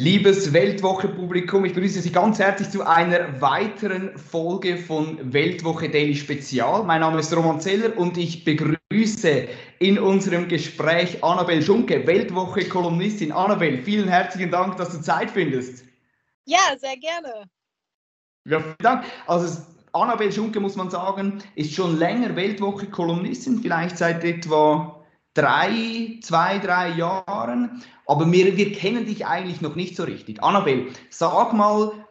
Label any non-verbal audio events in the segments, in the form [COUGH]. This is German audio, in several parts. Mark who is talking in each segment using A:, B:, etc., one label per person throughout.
A: Liebes Weltwoche-Publikum, ich begrüße Sie ganz herzlich zu einer weiteren Folge von Weltwoche Daily Spezial. Mein Name ist Roman Zeller und ich begrüße in unserem Gespräch Annabel Schunke, Weltwoche-Kolumnistin. Annabel, vielen herzlichen Dank, dass du Zeit findest.
B: Ja, sehr gerne.
A: Ja, vielen Dank. Also Annabel Schunke, muss man sagen, ist schon länger Weltwoche-Kolumnistin, vielleicht seit etwa drei, zwei, drei Jahren, aber wir, wir kennen dich eigentlich noch nicht so richtig. Annabel, sag mal,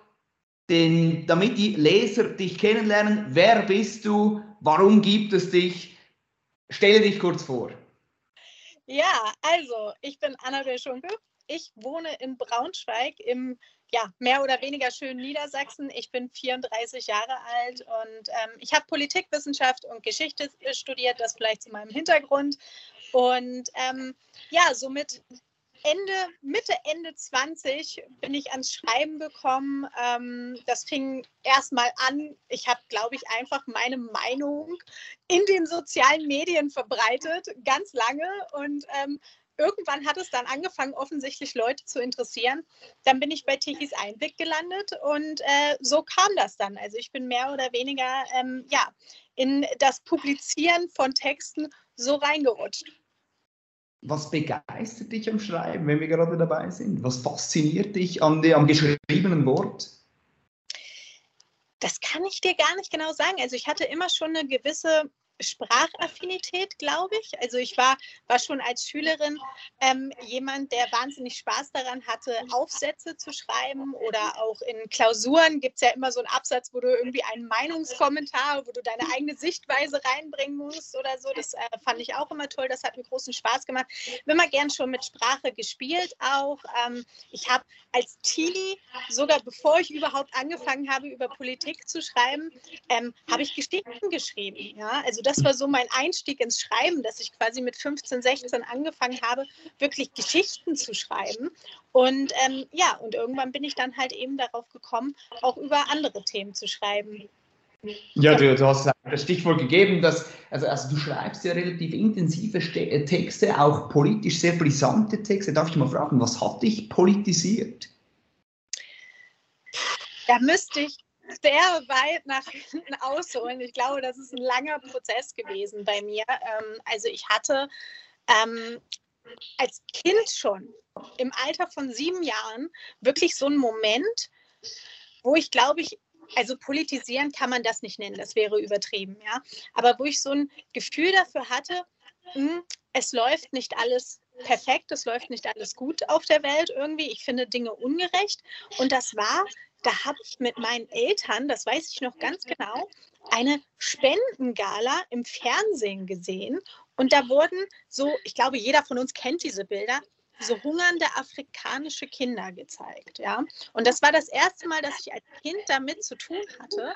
A: den, damit die Leser dich kennenlernen, wer bist du, warum gibt es dich? Stelle dich kurz vor.
B: Ja, also ich bin Annabel Schunke. Ich wohne in Braunschweig im ja, mehr oder weniger schönen Niedersachsen. Ich bin 34 Jahre alt und ähm, ich habe Politikwissenschaft und Geschichte studiert, das vielleicht zu meinem Hintergrund. Und ähm, ja, somit Ende, Mitte, Ende 20 bin ich ans Schreiben gekommen. Ähm, das fing erstmal an. Ich habe, glaube ich, einfach meine Meinung in den sozialen Medien verbreitet, ganz lange. Und ähm, irgendwann hat es dann angefangen, offensichtlich Leute zu interessieren. Dann bin ich bei Tichys Einblick gelandet und äh, so kam das dann. Also ich bin mehr oder weniger ähm, ja, in das Publizieren von Texten so reingerutscht.
A: Was begeistert dich am Schreiben, wenn wir gerade dabei sind? Was fasziniert dich an der, am geschriebenen Wort?
B: Das kann ich dir gar nicht genau sagen. Also ich hatte immer schon eine gewisse Sprachaffinität, glaube ich. Also ich war, war schon als Schülerin ähm, jemand, der wahnsinnig Spaß daran hatte, Aufsätze zu schreiben oder auch in Klausuren gibt es ja immer so einen Absatz, wo du irgendwie einen Meinungskommentar, wo du deine eigene Sichtweise reinbringen musst oder so. Das äh, fand ich auch immer toll. Das hat mir großen Spaß gemacht. Ich bin immer gern schon mit Sprache gespielt auch. Ähm, ich habe als Teenie, sogar bevor ich überhaupt angefangen habe, über Politik zu schreiben, ähm, habe ich Geschichten geschrieben. Ja? Also das war so mein Einstieg ins Schreiben, dass ich quasi mit 15, 16 angefangen habe, wirklich Geschichten zu schreiben. Und ähm, ja, und irgendwann bin ich dann halt eben darauf gekommen, auch über andere Themen zu schreiben.
A: Ja, du, du, hast das Stichwort gegeben, dass also, also du schreibst ja relativ intensive äh, Texte, auch politisch sehr brisante Texte. Darf ich mal fragen, was hat dich politisiert?
B: Da müsste ich sehr weit nach hinten ausholen. Ich glaube, das ist ein langer Prozess gewesen bei mir. Ähm, also ich hatte ähm, als Kind schon im Alter von sieben Jahren wirklich so einen Moment, wo ich glaube ich, also politisieren kann man das nicht nennen, das wäre übertrieben, ja. Aber wo ich so ein Gefühl dafür hatte, mh, hm, es läuft nicht alles perfekt, es läuft nicht alles gut auf der Welt irgendwie. Ich finde Dinge ungerecht. Und das war da habe ich mit meinen Eltern, das weiß ich noch ganz genau, eine Spendengala im Fernsehen gesehen. Und da wurden so, ich glaube, jeder von uns kennt diese Bilder, so hungernde afrikanische Kinder gezeigt. Ja? Und das war das erste Mal, dass ich als Kind damit zu tun hatte.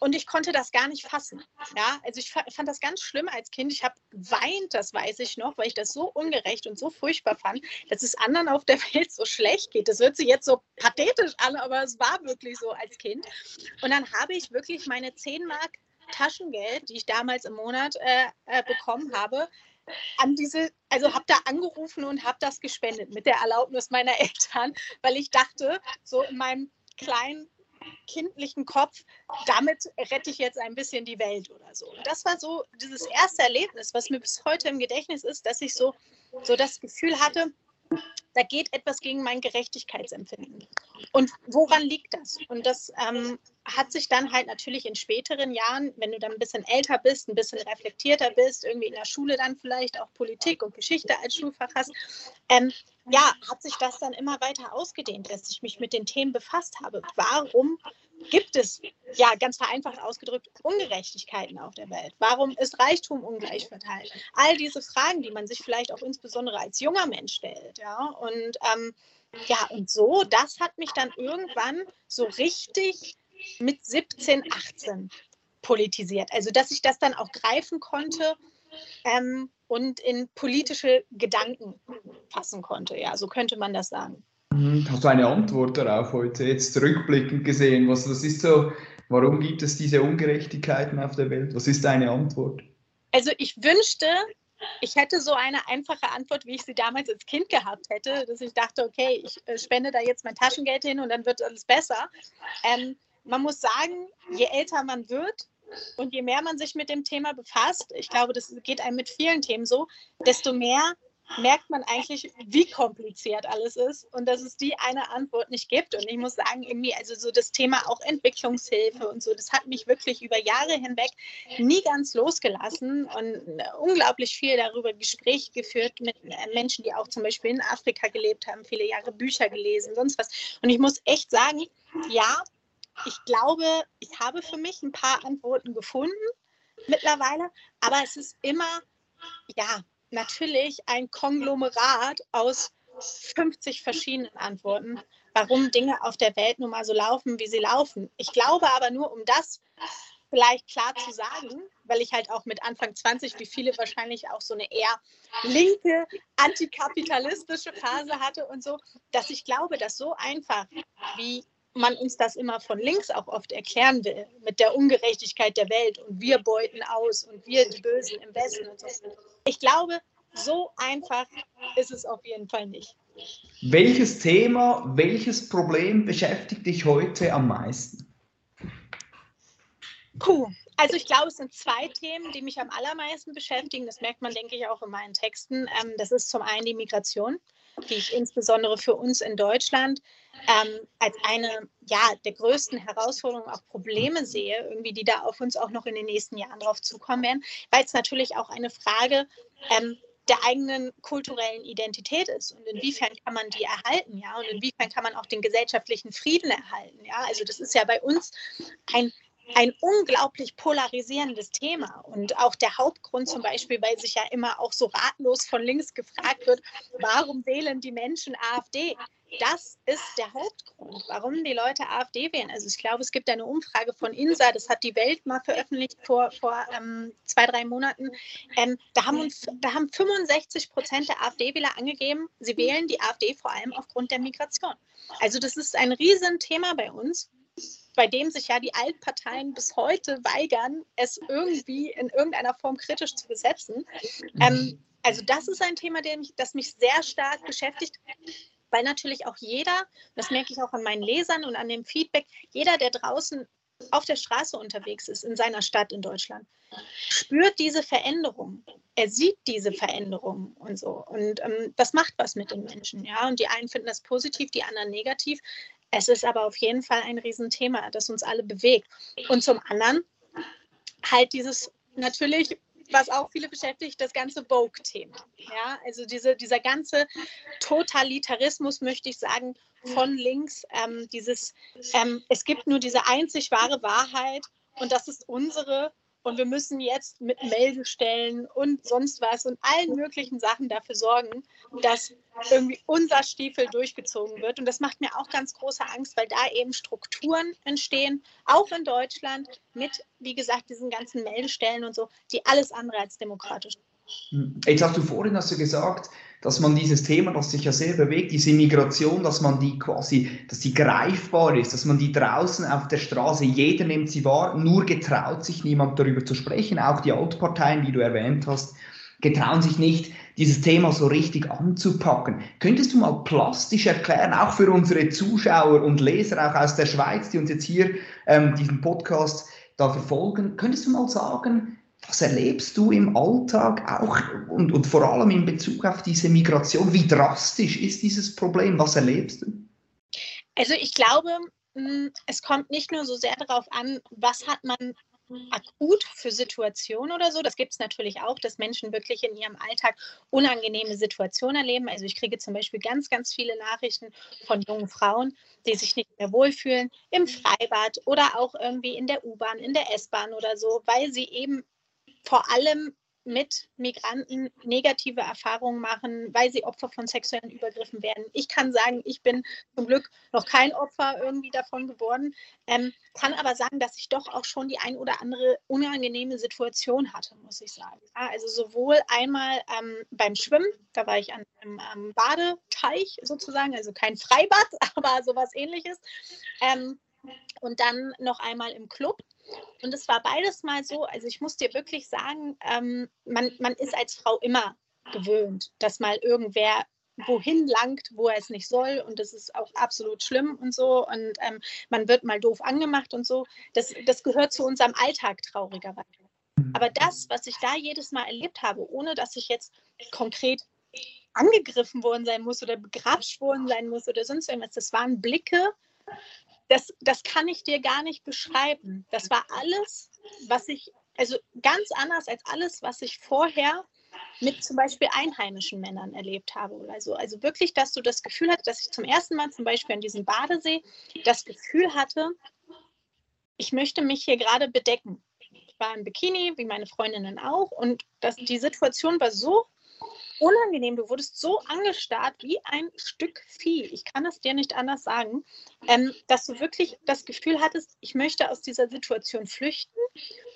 B: Und ich konnte das gar nicht fassen. Ja? Also ich fand das ganz schlimm als Kind. Ich habe weint, das weiß ich noch, weil ich das so ungerecht und so furchtbar fand, dass es anderen auf der [LAUGHS] Welt so schlecht geht. Das hört sich jetzt so pathetisch an, aber es war wirklich so als Kind. Und dann habe ich wirklich meine 10 Mark Taschengeld, die ich damals im Monat äh, äh, bekommen habe, an diese, also habe da angerufen und habe das gespendet mit der Erlaubnis meiner [LAUGHS] Eltern, weil ich dachte, so in meinem kleinen kindlichen Kopf, damit rette ich jetzt ein bisschen die Welt oder so. Und das war so dieses erste Erlebnis, was mir bis heute im Gedächtnis ist, dass ich so, so das Gefühl hatte, da geht etwas gegen mein Gerechtigkeitsempfinden. Und woran liegt das? Und das ähm, hat sich dann halt natürlich in späteren Jahren, wenn du dann ein bisschen älter bist, ein bisschen reflektierter bist, irgendwie in der Schule dann vielleicht auch Politik und Geschichte als Schulfach hast, ähm, ja, hat sich das dann immer weiter ausgedehnt, dass ich mich mit den Themen befasst habe. Warum gibt es, ja, ganz vereinfacht ausgedrückt, Ungerechtigkeiten auf der Welt? Warum ist Reichtum ungleich verteilt? All diese Fragen, die man sich vielleicht auch insbesondere als junger Mensch stellt. Ja? Und ähm, ja, und so, das hat mich dann irgendwann so richtig mit 17, 18 politisiert. Also dass ich das dann auch greifen konnte ähm, und in politische Gedanken fassen konnte. Ja, so könnte man das sagen.
A: Mhm. Hast du eine Antwort darauf heute, jetzt rückblickend gesehen? Was, was ist so, warum gibt es diese Ungerechtigkeiten auf der Welt? Was ist deine Antwort?
B: Also ich wünschte, ich hätte so eine einfache Antwort, wie ich sie damals als Kind gehabt hätte, dass ich dachte, okay, ich äh, spende da jetzt mein Taschengeld hin und dann wird alles besser. Ähm, man muss sagen, je älter man wird und je mehr man sich mit dem Thema befasst, ich glaube, das geht einem mit vielen Themen so, desto mehr merkt man eigentlich, wie kompliziert alles ist und dass es die eine Antwort nicht gibt. Und ich muss sagen, irgendwie, also so das Thema auch Entwicklungshilfe und so, das hat mich wirklich über Jahre hinweg nie ganz losgelassen und unglaublich viel darüber Gespräche geführt mit Menschen, die auch zum Beispiel in Afrika gelebt haben, viele Jahre Bücher gelesen, sonst was. Und ich muss echt sagen, ja, ich glaube, ich habe für mich ein paar Antworten gefunden mittlerweile, aber es ist immer, ja, natürlich ein Konglomerat aus 50 verschiedenen Antworten, warum Dinge auf der Welt nun mal so laufen, wie sie laufen. Ich glaube aber nur, um das vielleicht klar zu sagen, weil ich halt auch mit Anfang 20, wie viele wahrscheinlich auch so eine eher linke, antikapitalistische Phase hatte und so, dass ich glaube, dass so einfach wie man uns das immer von links auch oft erklären will, mit der Ungerechtigkeit der Welt und wir beuten aus und wir die Bösen im Westen und so. Ich glaube, so einfach ist es auf jeden Fall nicht.
A: Welches Thema, welches Problem beschäftigt dich heute am meisten?
B: Puh, also ich glaube, es sind zwei Themen, die mich am allermeisten beschäftigen. Das merkt man, denke ich, auch in meinen Texten. Ähm, das ist zum einen die Migration, die ich insbesondere für uns in Deutschland ähm, als eine ja, der größten Herausforderungen, auch Probleme sehe, irgendwie, die da auf uns auch noch in den nächsten Jahren drauf zukommen werden, weil es natürlich auch eine Frage ähm, der eigenen kulturellen Identität ist und inwiefern kann man die erhalten, ja, und inwiefern kann man auch den gesellschaftlichen Frieden erhalten, ja. Also das ist ja bei uns ein ein unglaublich polarisierendes Thema. Und auch der Hauptgrund zum Beispiel, weil sich ja immer auch so ratlos von links gefragt wird, warum wählen die Menschen AfD? Das ist der Hauptgrund, warum die Leute AfD wählen. Also ich glaube, es gibt eine Umfrage von INSA, das hat die Welt mal veröffentlicht vor, vor ähm, zwei, drei Monaten. Ähm, da, haben uns, da haben 65 Prozent der AfD-Wähler angegeben, sie wählen die AfD vor allem aufgrund der Migration. Also das ist ein Riesenthema bei uns bei dem sich ja die Altparteien bis heute weigern, es irgendwie in irgendeiner Form kritisch zu besetzen. Ähm, also das ist ein Thema, mich, das mich sehr stark beschäftigt, weil natürlich auch jeder, das merke ich auch an meinen Lesern und an dem Feedback, jeder, der draußen auf der Straße unterwegs ist, in seiner Stadt in Deutschland, spürt diese Veränderung. Er sieht diese Veränderung und so. Und ähm, das macht was mit den Menschen. Ja? Und die einen finden das positiv, die anderen negativ. Es ist aber auf jeden Fall ein Riesenthema, das uns alle bewegt. Und zum anderen halt dieses natürlich, was auch viele beschäftigt, das ganze Vogue-Thema. Ja, also diese, dieser ganze Totalitarismus, möchte ich sagen, von links, ähm, dieses, ähm, es gibt nur diese einzig wahre Wahrheit und das ist unsere und wir müssen jetzt mit Meldestellen und sonst was und allen möglichen Sachen dafür sorgen, dass irgendwie unser Stiefel durchgezogen wird. Und das macht mir auch ganz große Angst, weil da eben Strukturen entstehen, auch in Deutschland, mit, wie gesagt, diesen ganzen Meldestellen und so, die alles andere als demokratisch sind.
A: Jetzt hast du vorhin hast du gesagt, dass man dieses Thema, das sich ja sehr bewegt, diese Migration, dass man die quasi, dass die greifbar ist, dass man die draußen auf der Straße, jeder nimmt sie wahr, nur getraut sich niemand darüber zu sprechen. Auch die Altparteien, die du erwähnt hast, getrauen sich nicht, dieses Thema so richtig anzupacken. Könntest du mal plastisch erklären, auch für unsere Zuschauer und Leser, auch aus der Schweiz, die uns jetzt hier ähm, diesen Podcast da verfolgen, könntest du mal sagen, was erlebst du im Alltag auch und, und vor allem in Bezug auf diese Migration? Wie drastisch ist dieses Problem? Was erlebst du?
B: Also ich glaube, mm, es kommt nicht nur so sehr darauf an, was hat man akut für Situationen oder so. Das gibt es natürlich auch, dass Menschen wirklich in ihrem Alltag unangenehme Situationen erleben. Also ich kriege zum Beispiel ganz, ganz viele Nachrichten von jungen Frauen, die sich nicht mehr wohlfühlen im Freibad oder auch irgendwie in der U-Bahn, in der S-Bahn oder so, weil sie eben vor allem mit Migranten negative Erfahrungen machen, weil sie Opfer von sexuellen Übergriffen werden. Ich kann sagen, ich bin zum Glück noch kein Opfer irgendwie davon geworden, ähm, kann aber sagen, dass ich doch auch schon die ein oder andere unangenehme Situation hatte, muss ich sagen. Ja, also sowohl einmal ähm, beim Schwimmen, da war ich an einem ähm, Badeteich sozusagen, also kein Freibad, [LAUGHS] aber sowas ähnliches. Ähm, und dann noch einmal im Club. Und es war beides mal so, also ich muss dir wirklich sagen, ähm, man, man ist als Frau immer gewöhnt, dass mal irgendwer wohin langt, wo er es nicht soll. Und das ist auch absolut schlimm und so. Und ähm, man wird mal doof angemacht und so. Das, das gehört zu unserem Alltag traurigerweise. Aber das, was ich da jedes Mal erlebt habe, ohne dass ich jetzt konkret angegriffen worden sein muss oder begrapscht worden sein muss oder sonst irgendwas, das waren Blicke, das, das kann ich dir gar nicht beschreiben. Das war alles, was ich, also ganz anders als alles, was ich vorher mit zum Beispiel einheimischen Männern erlebt habe. Also, also wirklich, dass du das Gefühl hattest, dass ich zum ersten Mal zum Beispiel an diesem Badesee das Gefühl hatte, ich möchte mich hier gerade bedecken. Ich war im Bikini, wie meine Freundinnen auch, und das, die Situation war so unangenehm. Du wurdest so angestarrt wie ein Stück Vieh. Ich kann es dir nicht anders sagen, ähm, dass du wirklich das Gefühl hattest, ich möchte aus dieser Situation flüchten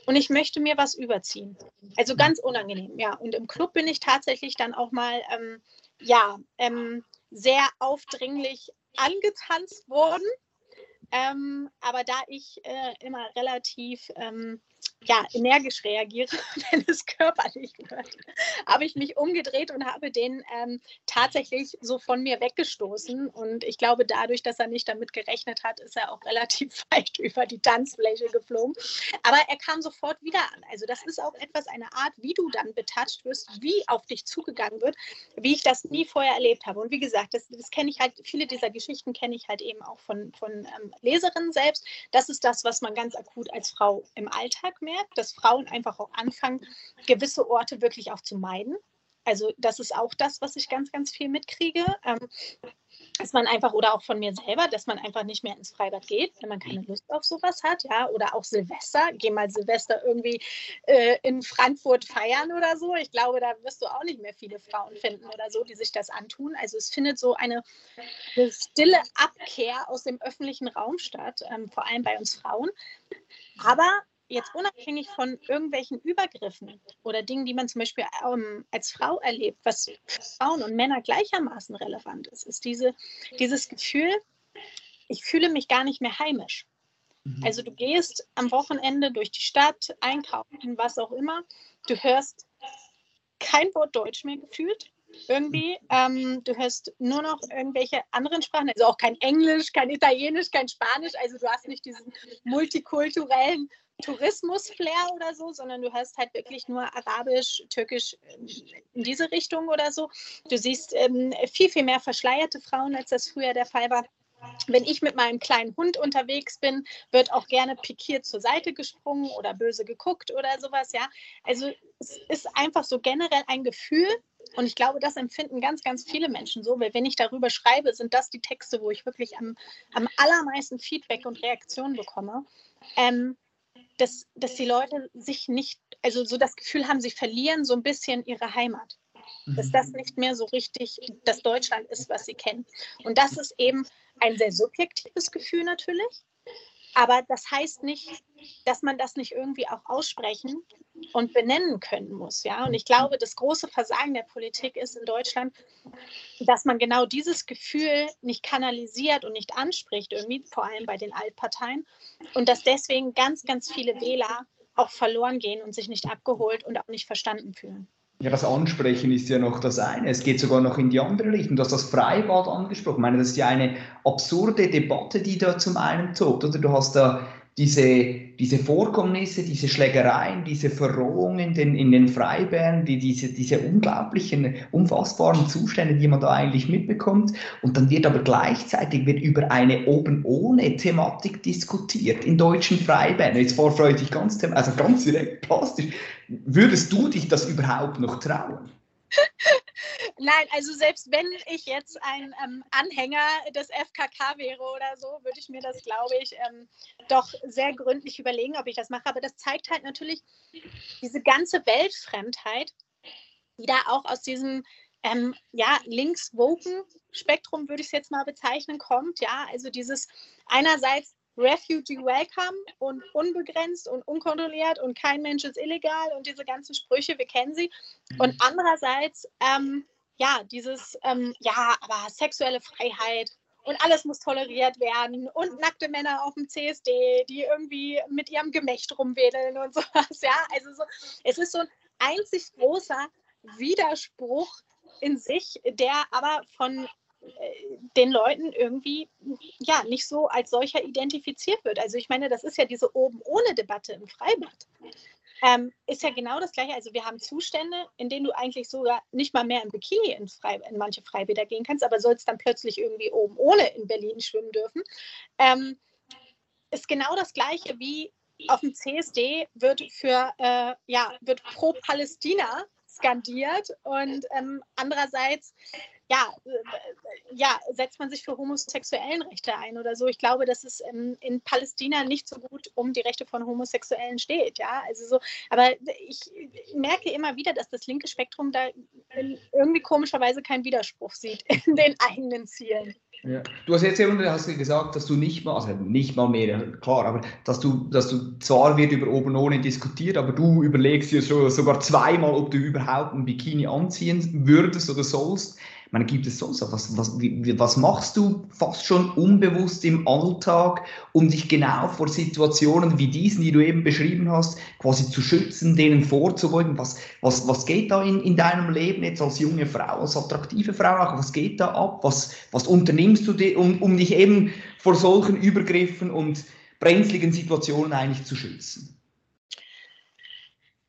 B: und ich möchte mir was überziehen. Also ganz unangenehm, ja. Und im Club bin ich tatsächlich dann auch mal, ähm, ja, ähm, sehr aufdringlich angetanzt worden. Ähm, aber da ich äh, immer relativ ähm, ja, energisch reagiere, [LAUGHS] wenn es körperlich wird, habe ich mich umgedreht und habe den ähm, tatsächlich so von mir weggestoßen. Und ich glaube, dadurch, dass er nicht damit gerechnet hat, ist er auch relativ [LAUGHS] weit über die Tanzfläche geflogen. Aber er kam sofort wieder an. Also das ist auch etwas, eine Art, wie du dann betatscht wirst, wie auf dich zugegangen wird, wie ich das nie vorher erlebt habe. Und wie gesagt, das, das kenne ich halt, viele dieser Geschichten kenne ich halt eben auch von, von ähm, Leserinnen selbst. Das ist das, was man ganz akut als Frau im Alltag merkt, dass Frauen einfach auch anfangen, gewisse Orte wirklich auch zu meiden. Also das ist auch das, was ich ganz, ganz viel mitkriege. Ähm, dass man einfach, oder auch von mir selber, dass man einfach nicht mehr ins Freibad geht, wenn man keine Lust auf sowas hat, ja, oder auch Silvester, geh mal Silvester irgendwie äh, in Frankfurt feiern oder so. Ich glaube, da wirst du auch nicht mehr viele Frauen finden oder so, die sich das antun. Also es findet so eine, eine stille Abkehr aus dem öffentlichen Raum statt, ähm, vor allem bei uns Frauen. Aber jetzt unabhängig von irgendwelchen Übergriffen oder Dingen, die man zum Beispiel ähm, als Frau erlebt, was für Frauen und Männer gleichermaßen relevant ist, ist diese, dieses Gefühl, ich fühle mich gar nicht mehr heimisch. Mhm. Also du gehst am Wochenende durch die Stadt, einkaufen, was auch immer, du hörst kein Wort Deutsch mehr gefühlt. Irgendwie, ähm, du hörst nur noch irgendwelche anderen Sprachen, also auch kein Englisch, kein Italienisch, kein Spanisch, also du hast nicht diesen multikulturellen Tourismus-Flair oder so, sondern du hast halt wirklich nur Arabisch, Türkisch in diese Richtung oder so. Du siehst ähm, viel, viel mehr verschleierte Frauen, als das früher der Fall war. Wenn ich mit meinem kleinen Hund unterwegs bin, wird auch gerne pikiert zur Seite gesprungen oder böse geguckt oder sowas, ja. Also es ist einfach so generell ein Gefühl, und ich glaube, das empfinden ganz, ganz viele Menschen so, weil wenn ich darüber schreibe, sind das die Texte, wo ich wirklich am, am allermeisten Feedback und Reaktionen bekomme. Ähm, dass, dass die Leute sich nicht, also so das Gefühl haben, sie verlieren so ein bisschen ihre Heimat. Dass das mhm. nicht mehr so richtig das Deutschland ist, was sie kennen. Und das ist eben ein sehr subjektives Gefühl natürlich. Aber das heißt nicht, dass man das nicht irgendwie auch aussprechen und benennen können muss. Ja? Und ich glaube, das große Versagen der Politik ist in Deutschland, dass man genau dieses Gefühl nicht kanalisiert und nicht anspricht, irgendwie vor allem bei den Altparteien. Und dass deswegen ganz, ganz viele Wähler auch verloren gehen und sich nicht abgeholt und auch nicht verstanden fühlen.
A: Ja, das Ansprechen ist ja noch das eine. Es geht sogar noch in die andere Richtung. Du hast das Freibad angesprochen. Ich meine, das ist ja eine absurde Debatte, die da zum einen tobt. Oder du hast da diese, diese Vorkommnisse, diese Schlägereien, diese Verrohungen in, in den Freibären, die, diese, diese unglaublichen, unfassbaren Zustände, die man da eigentlich mitbekommt. Und dann wird aber gleichzeitig wird über eine oben ohne Thematik diskutiert in deutschen Freibären. Jetzt dich ganz, also ganz direkt plastisch. Würdest du dich das überhaupt noch trauen? [LAUGHS]
B: Nein, also selbst wenn ich jetzt ein ähm, Anhänger des FKK wäre oder so, würde ich mir das, glaube ich, ähm, doch sehr gründlich überlegen, ob ich das mache. Aber das zeigt halt natürlich diese ganze Weltfremdheit, die da auch aus diesem ähm, ja, links-woken-Spektrum, würde ich es jetzt mal bezeichnen, kommt. Ja, also dieses einerseits Refugee Welcome und unbegrenzt und unkontrolliert und kein Mensch ist illegal und diese ganzen Sprüche, wir kennen sie. Und mhm. andererseits, ähm, ja, dieses, ähm, ja, aber sexuelle Freiheit und alles muss toleriert werden und nackte Männer auf dem CSD, die irgendwie mit ihrem Gemächt rumwedeln und [LAUGHS] sowas, ja. Also so, es ist so ein einzig großer Widerspruch in sich, der aber von äh, den Leuten irgendwie ja nicht so als solcher identifiziert wird. Also ich meine, das ist ja diese oben ohne Debatte im Freibad. Ähm, ist ja genau das gleiche. Also wir haben Zustände, in denen du eigentlich sogar nicht mal mehr im Bikini in, Frei, in manche Freibäder gehen kannst, aber sollst dann plötzlich irgendwie oben ohne in Berlin schwimmen dürfen. Ähm, ist genau das gleiche wie auf dem CSD wird für äh, ja wird pro Palästina skandiert und ähm, andererseits ja, äh, ja, setzt man sich für homosexuellen Rechte ein oder so. Ich glaube, dass es in, in, Palästina nicht so gut um die Rechte von Homosexuellen steht. Ja, also so, aber ich merke immer wieder, dass das linke Spektrum da irgendwie komischerweise keinen Widerspruch sieht [LAUGHS] in den eigenen Zielen.
A: Ja. Du hast jetzt hast gesagt, dass du nicht mal, also nicht mal mehr, klar, aber dass du, dass du zwar wird über oben ohne diskutiert, aber du überlegst dir sogar zweimal, ob du überhaupt ein Bikini anziehen würdest oder sollst. Meine, gibt es sonst was, was, wie, was machst du fast schon unbewusst im Alltag, um dich genau vor Situationen wie diesen, die du eben beschrieben hast, quasi zu schützen, denen vorzubeugen? Was, was, was geht da in, in deinem Leben jetzt als junge Frau, als attraktive Frau auch? Was geht da ab? Was, was unternimmst du, um, um dich eben vor solchen Übergriffen und brenzligen Situationen eigentlich zu schützen?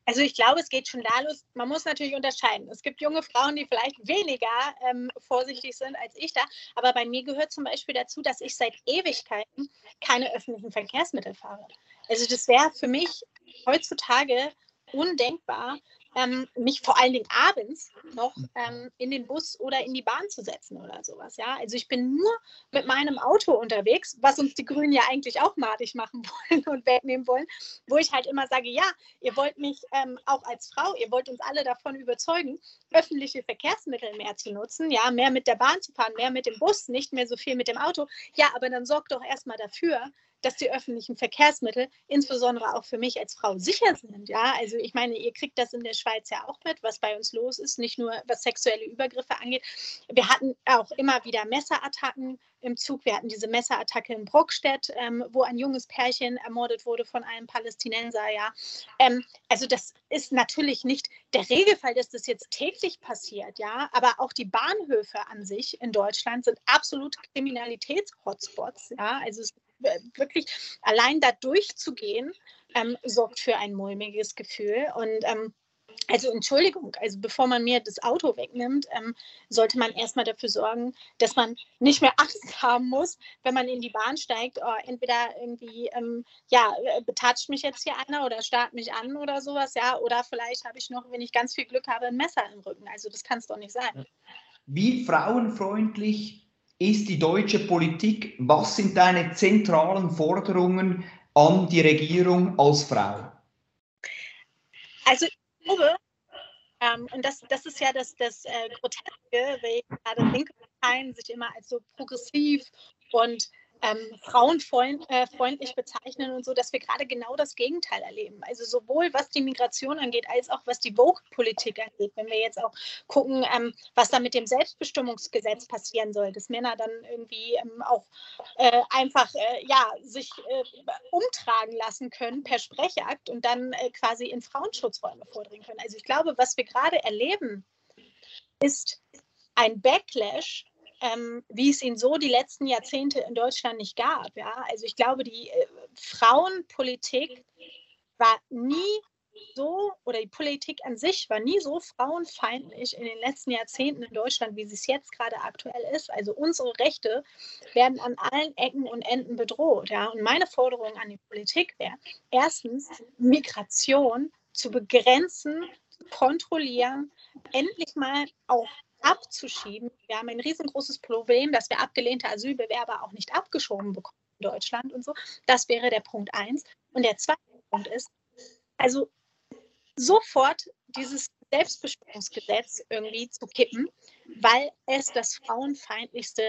B: Also ich glaube, es geht schon da los. Man muss natürlich unterscheiden. Es gibt junge Frauen, die vielleicht weniger ähm, vorsichtig sind als ich da. Aber bei mir gehört zum Beispiel dazu, dass ich seit Ewigkeiten keine öffentlichen Verkehrsmittel fahre. Also das wäre für mich heutzutage undenkbar, ähm, mich vor allen Dingen abends noch ähm, in den Bus oder in die Bahn zu setzen oder sowas. Ja, also ich bin nur mit meinem Auto unterwegs, was uns die Grünen ja eigentlich auch madig machen [LAUGHS] wollen und wegnehmen wollen, wo ich halt immer sage, ja, ihr wollt mich ähm, auch als Frau, ihr wollt uns alle davon überzeugen, öffentliche Verkehrsmittel mehr zu nutzen, ja, mehr mit der Bahn zu fahren, mehr mit dem Bus, nicht mehr so viel mit dem Auto. Ja, aber dann sorgt doch erstmal dafür, dass die öffentlichen Verkehrsmittel, insbesondere auch für mich als Frau, sicher sind. Ja, also ich meine, ihr kriegt das in der Schweiz ja auch mit, was bei uns los ist, nicht nur was sexuelle Übergriffe angeht. Wir hatten auch immer wieder Messerattacken im Zug. Wir hatten diese Messerattacke in Brockstedt, ähm, wo ein junges Pärchen ermordet wurde von einem Palästinenser. Ja, ähm, also das ist natürlich nicht der Regelfall, dass das jetzt täglich passiert. Ja, aber auch die Bahnhöfe an sich in Deutschland sind absolut Kriminalitäts-Hotspots. Ja, also es wirklich allein da durchzugehen, ähm, sorgt für ein mulmiges Gefühl. Und ähm, also Entschuldigung, also bevor man mir das Auto wegnimmt, ähm, sollte man erstmal dafür sorgen, dass man nicht mehr [LAUGHS] Angst haben muss, wenn man in die Bahn steigt, oh, entweder irgendwie, ähm, ja, äh, betatscht mich jetzt hier einer oder starrt mich an oder sowas, ja, oder vielleicht habe ich noch, wenn ich ganz viel Glück habe, ein Messer im Rücken. Also das kann es doch nicht sein.
A: Wie frauenfreundlich ist die deutsche Politik? Was sind deine zentralen Forderungen an die Regierung als Frau?
B: Also ich glaube, ähm, und das, das ist ja das, das äh, Groteske, weil gerade linke Parteien sich immer als so progressiv und ähm, frauenfreundlich äh, bezeichnen und so, dass wir gerade genau das Gegenteil erleben. Also sowohl was die Migration angeht, als auch was die Vogue-Politik angeht. Wenn wir jetzt auch gucken, ähm, was da mit dem Selbstbestimmungsgesetz passieren soll, dass Männer dann irgendwie ähm, auch äh, einfach äh, ja, sich äh, umtragen lassen können per Sprechakt und dann äh, quasi in Frauenschutzräume vordringen können. Also ich glaube, was wir gerade erleben, ist ein Backlash ähm, wie es ihn so die letzten Jahrzehnte in Deutschland nicht gab. Ja? Also ich glaube, die äh, Frauenpolitik war nie so, oder die Politik an sich war nie so frauenfeindlich in den letzten Jahrzehnten in Deutschland, wie sie es jetzt gerade aktuell ist. Also unsere Rechte werden an allen Ecken und Enden bedroht. Ja? Und meine Forderung an die Politik wäre, erstens Migration zu begrenzen, kontrollieren, endlich mal auch abzuschieben. Wir haben ein riesengroßes Problem, dass wir abgelehnte Asylbewerber auch nicht abgeschoben bekommen in Deutschland und so. Das wäre der Punkt eins. Und der zweite Punkt ist, also sofort dieses Selbstbestimmungsgesetz irgendwie zu kippen, weil es das frauenfeindlichste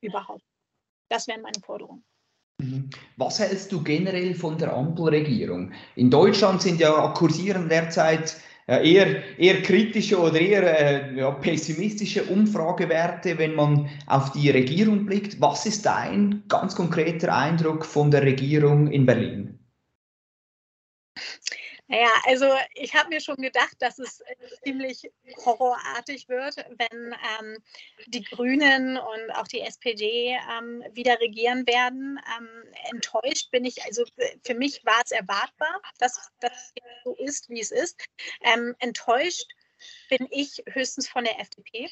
B: überhaupt. Das wären meine Forderungen.
A: Mhm. Was hältst du generell von der Ampelregierung? In Deutschland sind ja kursieren derzeit eher, eher kritische oder eher äh, ja, pessimistische Umfragewerte, wenn man auf die Regierung blickt. Was ist dein ganz konkreter Eindruck von der Regierung in Berlin?
B: Naja, also ich habe mir schon gedacht, dass es äh, ziemlich horrorartig wird, wenn ähm, die Grünen und auch die SPD ähm, wieder regieren werden. Ähm, enttäuscht bin ich, also für mich war es erwartbar, dass das so ist, wie es ist. Ähm, enttäuscht bin ich höchstens von der FDP.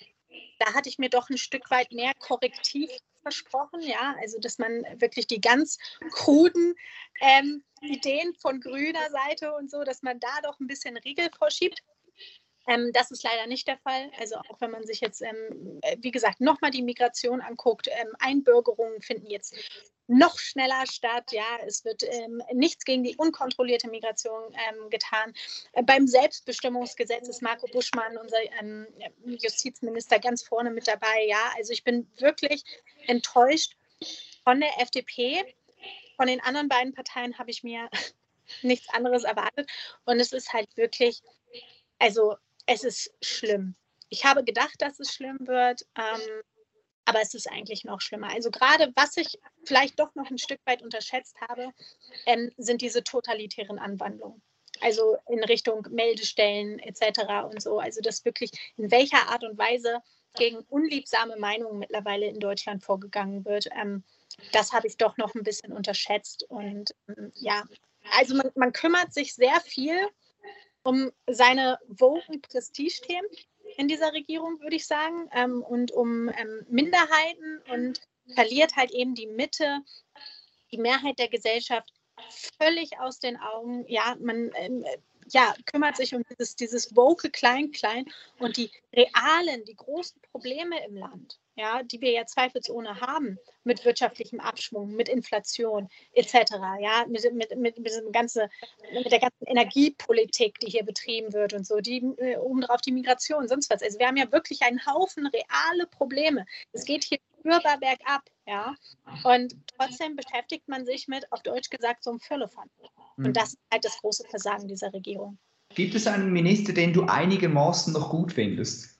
B: Da hatte ich mir doch ein Stück weit mehr Korrektiv versprochen, ja, also dass man wirklich die ganz kruden ähm, Ideen von grüner Seite und so, dass man da doch ein bisschen Riegel vorschiebt. Ähm, das ist leider nicht der Fall. Also auch wenn man sich jetzt, ähm, äh, wie gesagt, nochmal die Migration anguckt, ähm, Einbürgerungen finden jetzt noch schneller statt. Ja, es wird ähm, nichts gegen die unkontrollierte Migration ähm, getan. Äh, beim Selbstbestimmungsgesetz ist Marco Buschmann, unser ähm, Justizminister, ganz vorne mit dabei. Ja, also ich bin wirklich enttäuscht von der FDP. Von den anderen beiden Parteien habe ich mir [LAUGHS] nichts anderes erwartet. Und es ist halt wirklich, also es ist schlimm. Ich habe gedacht, dass es schlimm wird. Ähm, aber es ist eigentlich noch schlimmer. Also gerade was ich vielleicht doch noch ein Stück weit unterschätzt habe, ähm, sind diese totalitären Anwandlungen. Also in Richtung Meldestellen etc. und so. Also das wirklich in welcher Art und Weise gegen unliebsame Meinungen mittlerweile in Deutschland vorgegangen wird. Ähm, das habe ich doch noch ein bisschen unterschätzt. Und ähm, ja, also man, man kümmert sich sehr viel um seine woken Prestigethemen in dieser Regierung, würde ich sagen, ähm, und um ähm, Minderheiten und verliert halt eben die Mitte, die Mehrheit der Gesellschaft völlig aus den Augen. Ja, man ähm, ja, kümmert sich um dieses, dieses woke Klein-Klein und die realen, die großen Probleme im Land ja, die wir ja zweifelsohne haben, mit wirtschaftlichem Abschwung, mit Inflation etc., ja, mit, mit, mit, mit, diesem ganze, mit der ganzen Energiepolitik, die hier betrieben wird und so, die äh, obendrauf die Migration, sonst was. Also wir haben ja wirklich einen Haufen reale Probleme. Es geht hier spürbar bergab, ja, und trotzdem beschäftigt man sich mit, auf Deutsch gesagt, so einem Firlefanz. Und mhm. das ist halt das große Versagen dieser Regierung.
A: Gibt es einen Minister, den du einigermaßen noch gut findest?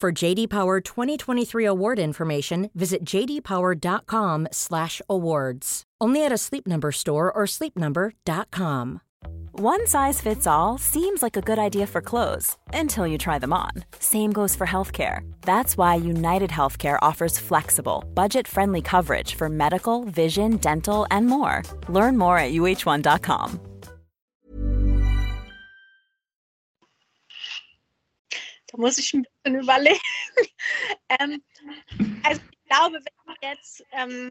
C: For JD Power 2023 award information, visit jdpower.com/awards. Only at a Sleep Number store or sleepnumber.com.
D: One size fits all seems like a good idea for clothes until you try them on. Same goes for healthcare. That's why United Healthcare offers flexible, budget-friendly coverage for medical, vision, dental, and more. Learn more at uh1.com.
B: Da muss ich ein bisschen überlegen. [LAUGHS] ähm, also ich glaube, wenn ich jetzt ähm,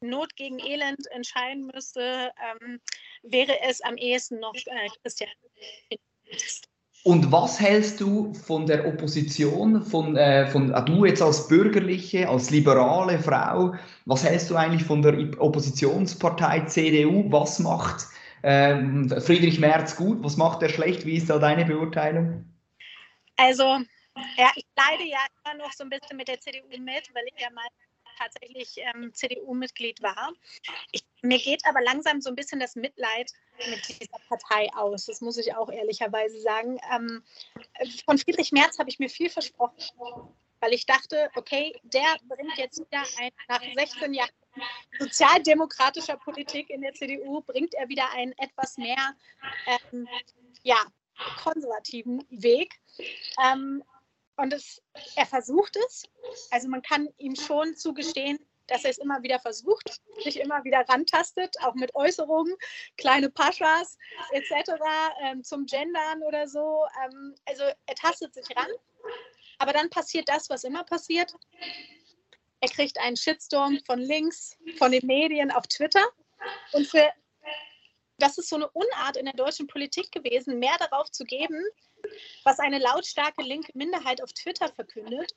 B: Not gegen Elend entscheiden müsste, ähm, wäre es am ehesten noch äh, Christian.
A: Und was hältst du von der Opposition, von, äh, von äh, du jetzt als bürgerliche, als liberale Frau, was hältst du eigentlich von der Oppositionspartei CDU? Was macht äh, Friedrich Merz gut, was macht er schlecht? Wie ist da deine Beurteilung?
B: Also, ja, ich leide ja immer noch so ein bisschen mit der CDU mit, weil ich ja mal tatsächlich ähm, CDU-Mitglied war. Ich, mir geht aber langsam so ein bisschen das Mitleid mit dieser Partei aus. Das muss ich auch ehrlicherweise sagen. Ähm, von Friedrich Merz habe ich mir viel versprochen, weil ich dachte, okay, der bringt jetzt wieder ein, nach 16 Jahren sozialdemokratischer Politik in der CDU, bringt er wieder ein etwas mehr ähm, ja, konservativen Weg. Ähm, und es, er versucht es. Also man kann ihm schon zugestehen, dass er es immer wieder versucht, sich immer wieder rantastet, auch mit Äußerungen, kleine Paschas etc. Ähm, zum Gendern oder so. Ähm, also er tastet sich ran. Aber dann passiert das, was immer passiert. Er kriegt einen Shitstorm von links, von den Medien auf Twitter. Und für, das ist so eine Unart in der deutschen Politik gewesen, mehr darauf zu geben, was eine lautstarke linke Minderheit auf Twitter verkündet,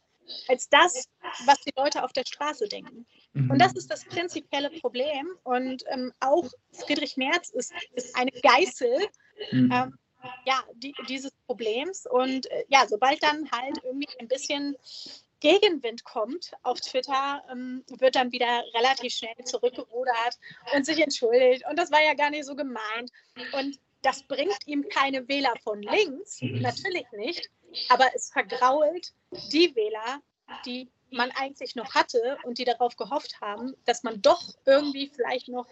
B: als das, was die Leute auf der Straße denken. Mhm. Und das ist das prinzipielle Problem. Und ähm, auch Friedrich Merz ist, ist eine Geißel mhm. ähm, ja, die, dieses Problems. Und äh, ja, sobald dann halt irgendwie ein bisschen Gegenwind kommt auf Twitter, ähm, wird dann wieder relativ schnell zurückgerudert und sich entschuldigt. Und das war ja gar nicht so gemeint. Und das bringt ihm keine Wähler von links, mhm. natürlich nicht, aber es vergrault die Wähler, die man eigentlich noch hatte und die darauf gehofft haben, dass man doch irgendwie vielleicht noch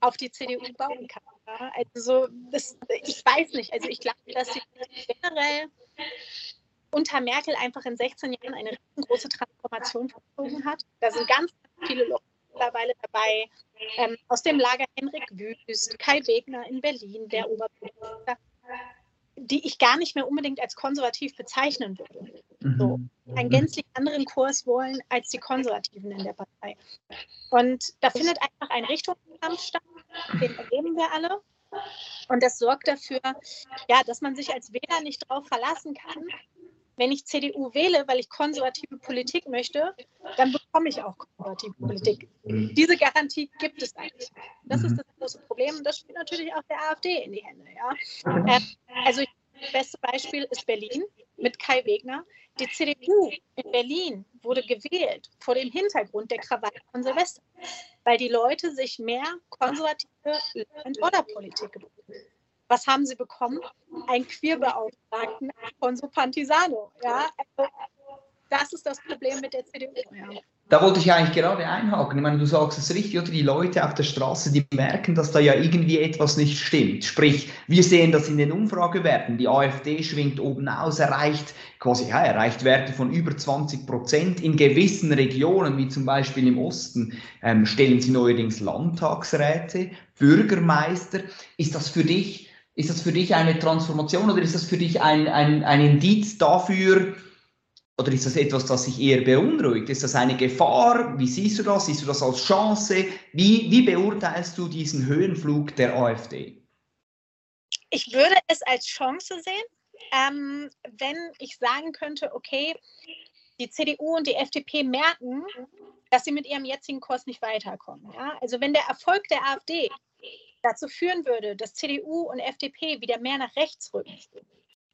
B: auf die CDU bauen kann. Also das, ich weiß nicht, also ich glaube, dass sie generell unter Merkel einfach in 16 Jahren eine riesengroße Transformation verzogen hat. Da sind ganz viele Leute mittlerweile dabei, ähm, aus dem Lager Henrik Wüst, Kai Wegner in Berlin, der Oberbürgermeister, die ich gar nicht mehr unbedingt als konservativ bezeichnen würde. Mhm. So, einen gänzlich anderen Kurs wollen als die Konservativen in der Partei. Und da findet einfach ein Richtungskampf statt, den erleben wir alle. Und das sorgt dafür, ja, dass man sich als Wähler nicht darauf verlassen kann, wenn ich CDU wähle, weil ich konservative Politik möchte, dann bekomme ich auch konservative Politik. Diese Garantie gibt es eigentlich. Das ist das große Problem und das spielt natürlich auch der AfD in die Hände. Ja? Ähm, also das beste Beispiel ist Berlin mit Kai Wegner. Die CDU in Berlin wurde gewählt vor dem Hintergrund der Krawatte von Silvester, weil die Leute sich mehr konservative Land-Order-Politik gewünscht was haben sie bekommen? Ein Queerbeauftragten von so Pantisano. Ja? Also, das ist das Problem mit der CDU. Ja.
A: Da wollte ich eigentlich gerade einhaken. Ich meine, du sagst es richtig, oder? Die Leute auf der Straße, die merken, dass da ja irgendwie etwas nicht stimmt. Sprich, wir sehen das in den Umfragewerten. Die AfD schwingt oben aus, erreicht quasi, ja, erreicht Werte von über 20 Prozent. In gewissen Regionen, wie zum Beispiel im Osten, ähm, stellen sie neuerdings Landtagsräte, Bürgermeister. Ist das für dich ist das für dich eine Transformation oder ist das für dich ein, ein, ein Indiz dafür, oder ist das etwas, das sich eher beunruhigt? Ist das eine Gefahr? Wie siehst du das? Siehst du das als Chance? Wie, wie beurteilst du diesen Höhenflug der AfD?
B: Ich würde es als Chance sehen, ähm, wenn ich sagen könnte, okay, die CDU und die FDP merken, dass sie mit ihrem jetzigen Kurs nicht weiterkommen. Ja? Also wenn der Erfolg der AfD dazu führen würde, dass CDU und FDP wieder mehr nach rechts rücken,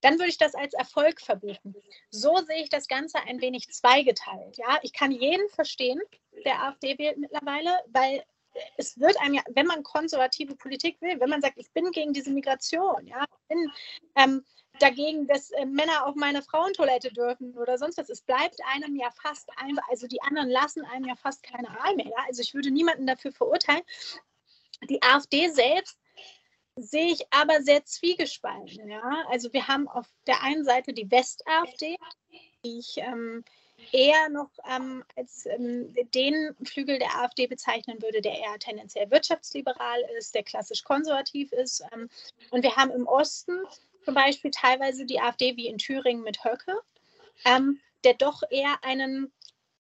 B: dann würde ich das als Erfolg verbuchen. So sehe ich das Ganze ein wenig zweigeteilt. Ja, ich kann jeden verstehen, der AfD wählt mittlerweile, weil es wird einem ja, wenn man konservative Politik will, wenn man sagt, ich bin gegen diese Migration, ja, ich bin ähm, dagegen, dass äh, Männer auf meine Frauentoilette dürfen oder sonst was, es bleibt einem ja fast einfach, also die anderen lassen einem ja fast keine Wahl mehr. Ja? Also ich würde niemanden dafür verurteilen, die AfD selbst sehe ich aber sehr zwiegespalten. Ja? Also wir haben auf der einen Seite die West-AfD, die ich ähm, eher noch ähm, als ähm, den Flügel der AfD bezeichnen würde, der eher tendenziell wirtschaftsliberal ist, der klassisch konservativ ist. Ähm, und wir haben im Osten zum Beispiel teilweise die AfD wie in Thüringen mit Höcke, ähm, der doch eher einen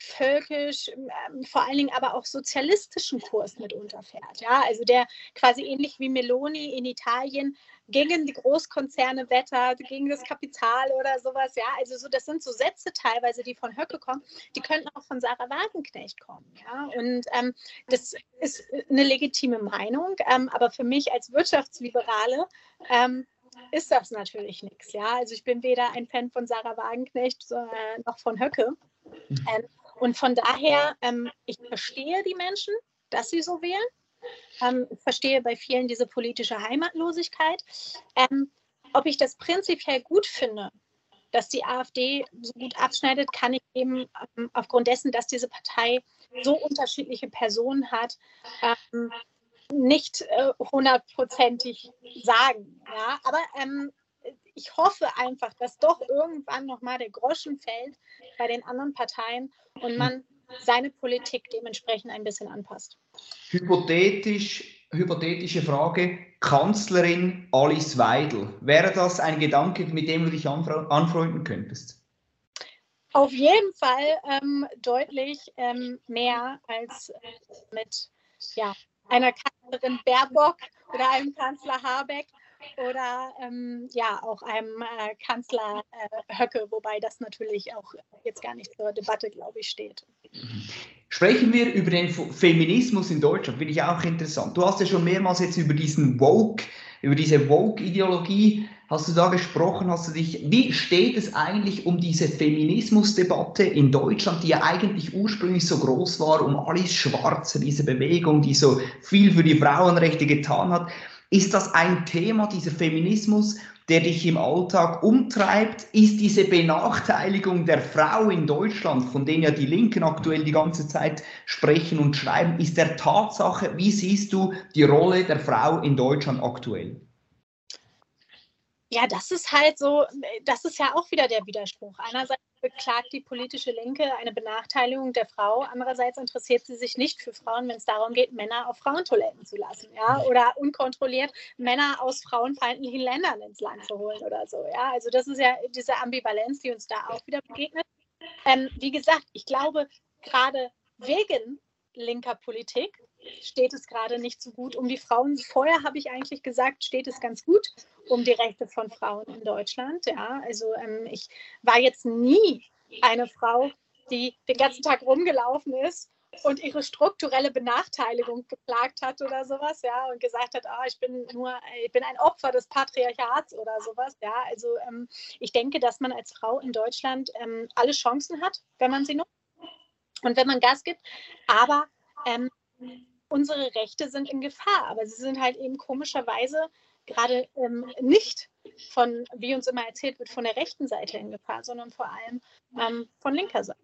B: völkisch, ähm, vor allen Dingen aber auch sozialistischen Kurs mitunter fährt. Ja, also der quasi ähnlich wie Meloni in Italien gegen die Großkonzerne wettert, gegen das Kapital oder sowas. Ja, also so, das sind so Sätze teilweise, die von Höcke kommen, die könnten auch von Sarah Wagenknecht kommen. Ja, und ähm, das ist eine legitime Meinung, ähm, aber für mich als Wirtschaftsliberale ähm, ist das natürlich nichts. Ja, also ich bin weder ein Fan von Sarah Wagenknecht äh, noch von Höcke. Mhm. Ähm, und von daher, ähm, ich verstehe die Menschen, dass sie so wählen. Ähm, ich verstehe bei vielen diese politische Heimatlosigkeit. Ähm, ob ich das prinzipiell gut finde, dass die AfD so gut abschneidet, kann ich eben ähm, aufgrund dessen, dass diese Partei so unterschiedliche Personen hat, ähm, nicht äh, hundertprozentig sagen. Ja? Aber ähm, ich hoffe einfach, dass doch irgendwann nochmal der Groschen fällt bei den anderen Parteien und man seine Politik dementsprechend ein bisschen anpasst.
A: Hypothetisch, hypothetische Frage, Kanzlerin Alice Weidel. Wäre das ein Gedanke, mit dem du dich anfreunden könntest?
B: Auf jeden Fall ähm, deutlich ähm, mehr als mit ja, einer Kanzlerin Baerbock oder einem Kanzler Habeck oder ähm, ja auch einem äh, Kanzler äh, Höcke, wobei das natürlich auch jetzt gar nicht zur Debatte, glaube ich, steht.
A: Sprechen wir über den Feminismus in Deutschland, finde ich auch interessant. Du hast ja schon mehrmals jetzt über diesen Woke, über diese Woke-Ideologie, hast du da gesprochen, hast du dich, wie steht es eigentlich um diese Feminismusdebatte in Deutschland, die ja eigentlich ursprünglich so groß war, um Alice Schwarzer, diese Bewegung, die so viel für die Frauenrechte getan hat. Ist das ein Thema, dieser Feminismus, der dich im Alltag umtreibt? Ist diese Benachteiligung der Frau in Deutschland, von denen ja die Linken aktuell die ganze Zeit sprechen und schreiben, ist der Tatsache, wie siehst du die Rolle der Frau in Deutschland aktuell?
B: Ja, das ist halt so, das ist ja auch wieder der Widerspruch. Einerseits beklagt die politische Linke eine Benachteiligung der Frau, andererseits interessiert sie sich nicht für Frauen, wenn es darum geht, Männer auf Frauentoiletten zu lassen, ja, oder unkontrolliert Männer aus frauenfeindlichen Ländern ins Land zu holen oder so, ja. Also das ist ja diese Ambivalenz, die uns da auch wieder begegnet. Ähm, wie gesagt, ich glaube, gerade wegen linker Politik steht es gerade nicht so gut um die Frauen. Vorher habe ich eigentlich gesagt, steht es ganz gut um die Rechte von Frauen in Deutschland. Ja, also ähm, ich war jetzt nie eine Frau, die den ganzen Tag rumgelaufen ist und ihre strukturelle Benachteiligung geplagt hat oder sowas, ja, und gesagt hat, oh, ich bin nur, ich bin ein Opfer des Patriarchats oder sowas, ja. Also ähm, ich denke, dass man als Frau in Deutschland ähm, alle Chancen hat, wenn man sie nutzt und wenn man Gas gibt. Aber ähm, unsere Rechte sind in Gefahr. Aber sie sind halt eben komischerweise gerade ähm, nicht von, wie uns immer erzählt wird, von der rechten Seite in Gefahr, sondern vor allem ähm, von linker Seite.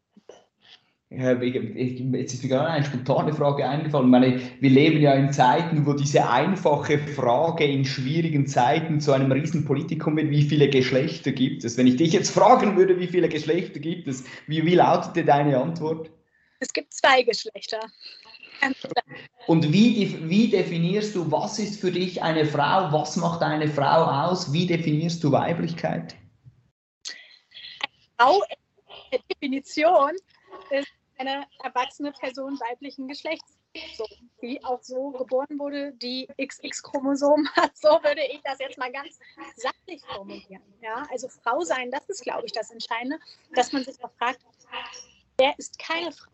A: Ja, jetzt ist mir gerade eine spontane Frage eingefallen. Ich meine, wir leben ja in Zeiten, wo diese einfache Frage in schwierigen Zeiten zu einem Riesenpolitikum wird, wie viele Geschlechter gibt es? Wenn ich dich jetzt fragen würde, wie viele Geschlechter gibt es, wie, wie lautete deine Antwort?
B: Es gibt zwei Geschlechter.
A: Und wie, wie definierst du, was ist für dich eine Frau? Was macht eine Frau aus? Wie definierst du Weiblichkeit?
B: Eine Frau, Definition, ist eine erwachsene Person weiblichen Geschlechts. So, die auch so geboren wurde, die XX-Chromosom hat. [LAUGHS] So würde ich das jetzt mal ganz sachlich formulieren. Ja? Also Frau sein, das ist, glaube ich, das Entscheidende, dass man sich auch fragt, wer ist keine Frau?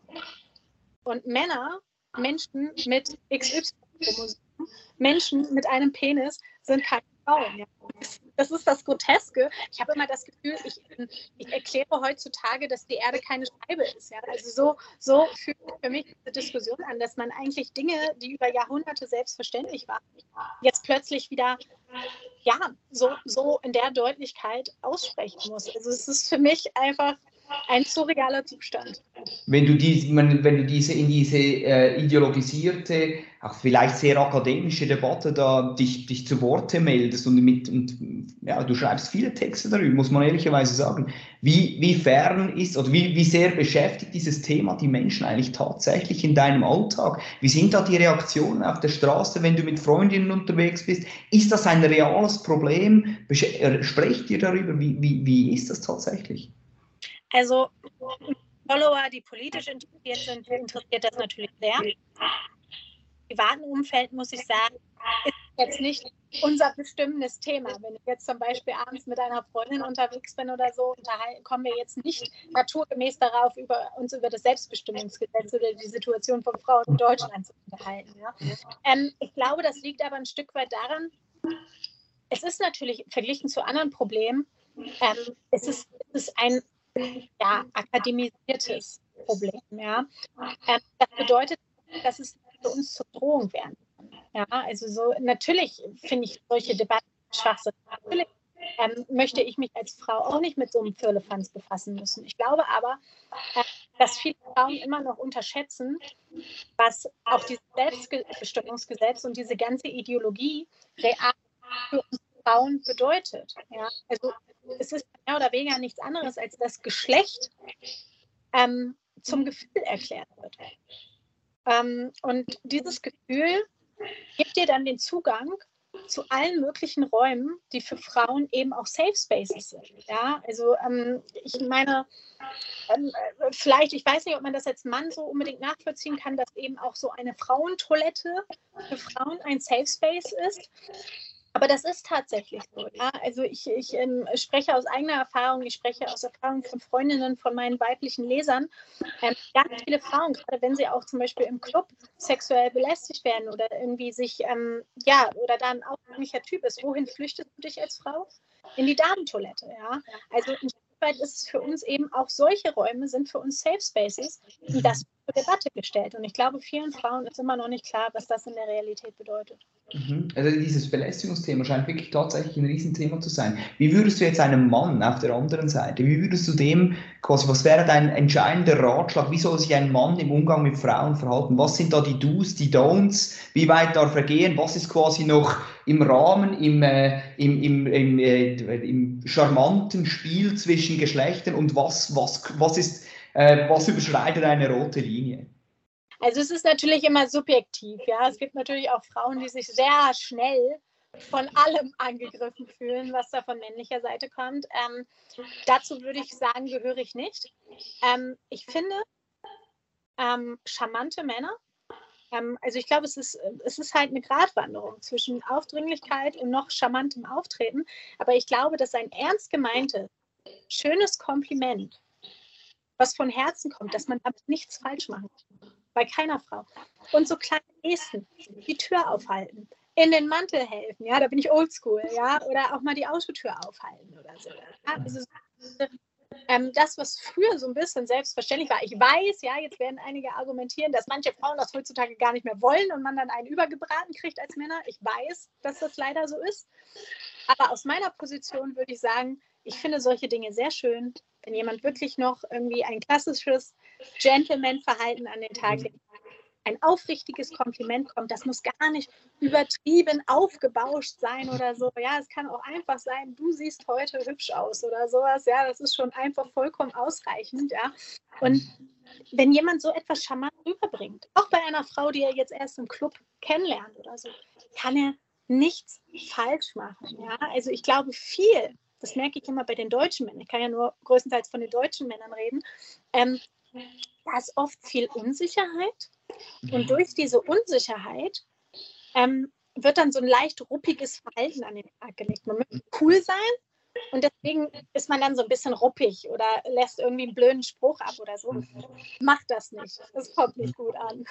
B: Und Männer, Menschen mit XY-Chromosomen, Menschen mit einem Penis sind keine Frauen. Ja. Das ist das Groteske. Ich habe immer das Gefühl, ich, ich, erkläre heutzutage, dass die Erde keine Scheibe ist. Ja. Also so, so fühlt für mich diese Diskussion an, dass man eigentlich Dinge, die über Jahrhunderte selbstverständlich waren, jetzt plötzlich wieder ja, so, so in der Deutlichkeit aussprechen muss. Also es ist für mich einfach ein surrealer Zustand.
A: Wenn du, die, wenn du diese in diese äh, ideologisierte, auch vielleicht sehr akademische Debatte da dich, dich zu Worte meldest und, mit, und ja, du schreibst viele Texte darüber, muss man ehrlicherweise sagen. Wie, wie fern ist oder wie, wie sehr beschäftigt dieses Thema die Menschen eigentlich tatsächlich in deinem Alltag? Wie sind da die Reaktionen auf der Straße, wenn du mit Freundinnen unterwegs bist? Ist das ein reales Problem? Äh, sprecht ihr darüber? Wie, wie, wie ist das tatsächlich?
B: Also Follower, die politisch interessiert sind, interessiert das natürlich sehr. Im privaten Umfeld muss ich sagen, ist jetzt nicht unser bestimmendes Thema. Wenn ich jetzt zum Beispiel abends mit einer Freundin unterwegs bin oder so, kommen wir jetzt nicht naturgemäß darauf, über, uns über das Selbstbestimmungsgesetz oder die Situation von Frauen in Deutschland zu unterhalten. Ja? Ähm, ich glaube, das liegt aber ein Stück weit daran, es ist natürlich verglichen zu anderen Problemen, ähm, es, ist, es ist ein ja, akademisiertes Problem. Ja. Ähm, das bedeutet, dass es für uns zur Drohung werden kann. Ja, also so natürlich finde ich solche Debatten schwachsinn. Natürlich ähm, möchte ich mich als Frau auch nicht mit so einem Firlefanz befassen müssen. Ich glaube aber, äh, dass viele Frauen immer noch unterschätzen, was auch dieses Selbstbestimmungsgesetz und diese ganze Ideologie real für uns Frauen bedeutet. Ja? Also es ist mehr oder weniger nichts anderes, als das Geschlecht ähm, zum Gefühl erklärt wird. Ähm, und dieses Gefühl gibt dir dann den Zugang zu allen möglichen Räumen, die für Frauen eben auch Safe Spaces sind. Ja, also ähm, ich meine, ähm, vielleicht, ich weiß nicht, ob man das als Mann so unbedingt nachvollziehen kann, dass eben auch so eine Frauentoilette für Frauen ein Safe Space ist. Aber das ist tatsächlich so. Ja? Also ich, ich ähm, spreche aus eigener Erfahrung, ich spreche aus Erfahrung von Freundinnen, von meinen weiblichen Lesern. Ähm, ganz viele Frauen, gerade wenn sie auch zum Beispiel im Club sexuell belästigt werden oder irgendwie sich, ähm, ja, oder da ein aufdringlicher Typ ist, wohin flüchtest du dich als Frau? In die Damentoilette, ja. Also ein weit ist es für uns eben auch solche Räume sind für uns Safe Spaces und das zur Debatte gestellt. Und ich glaube, vielen Frauen ist immer noch nicht klar, was das in der Realität bedeutet.
A: Mhm. Also dieses Belästigungsthema scheint wirklich tatsächlich ein Riesenthema zu sein. Wie würdest du jetzt einem Mann auf der anderen Seite, wie würdest du dem quasi, was wäre dein entscheidender Ratschlag, wie soll sich ein Mann im Umgang mit Frauen verhalten? Was sind da die Do's, die Don'ts? Wie weit darf er gehen? Was ist quasi noch im Rahmen, im, äh, im, im, im, äh, im charmanten Spiel zwischen Geschlechtern und was, was, was ist äh, was überschreitet eine rote Linie?
B: Also es ist natürlich immer subjektiv, ja. Es gibt natürlich auch Frauen, die sich sehr schnell von allem angegriffen fühlen, was da von männlicher Seite kommt. Ähm, dazu würde ich sagen, gehöre ich nicht. Ähm, ich finde ähm, charmante Männer, ähm, also ich glaube, es ist, es ist halt eine Gratwanderung zwischen Aufdringlichkeit und noch charmantem Auftreten. Aber ich glaube, dass ein ernst gemeintes, schönes Kompliment was von Herzen kommt, dass man damit nichts falsch machen kann. Bei keiner Frau. Und so kleine Gesten, die Tür aufhalten, in den Mantel helfen, ja, da bin ich oldschool, ja, oder auch mal die Autotür aufhalten oder so. Ja? Also, ähm, das, was früher so ein bisschen selbstverständlich war. Ich weiß, ja, jetzt werden einige argumentieren, dass manche Frauen das heutzutage gar nicht mehr wollen und man dann einen übergebraten kriegt als Männer. Ich weiß, dass das leider so ist. Aber aus meiner Position würde ich sagen, ich finde solche Dinge sehr schön wenn jemand wirklich noch irgendwie ein klassisches Gentleman-Verhalten an den Tag legt, ein aufrichtiges Kompliment kommt, das muss gar nicht übertrieben aufgebauscht sein oder so. Ja, es kann auch einfach sein, du siehst heute hübsch aus oder sowas. Ja, das ist schon einfach vollkommen ausreichend. Ja, und wenn jemand so etwas charmant rüberbringt, auch bei einer Frau, die er jetzt erst im Club kennenlernt oder so, kann er nichts falsch machen. Ja, also ich glaube, viel das merke ich immer bei den deutschen Männern, ich kann ja nur größtenteils von den deutschen Männern reden, ähm, da ist oft viel Unsicherheit. Und mhm. durch diese Unsicherheit ähm, wird dann so ein leicht ruppiges Verhalten an den Tag gelegt. Man möchte cool sein und deswegen ist man dann so ein bisschen ruppig oder lässt irgendwie einen blöden Spruch ab oder so. Macht das nicht. Das kommt nicht gut an.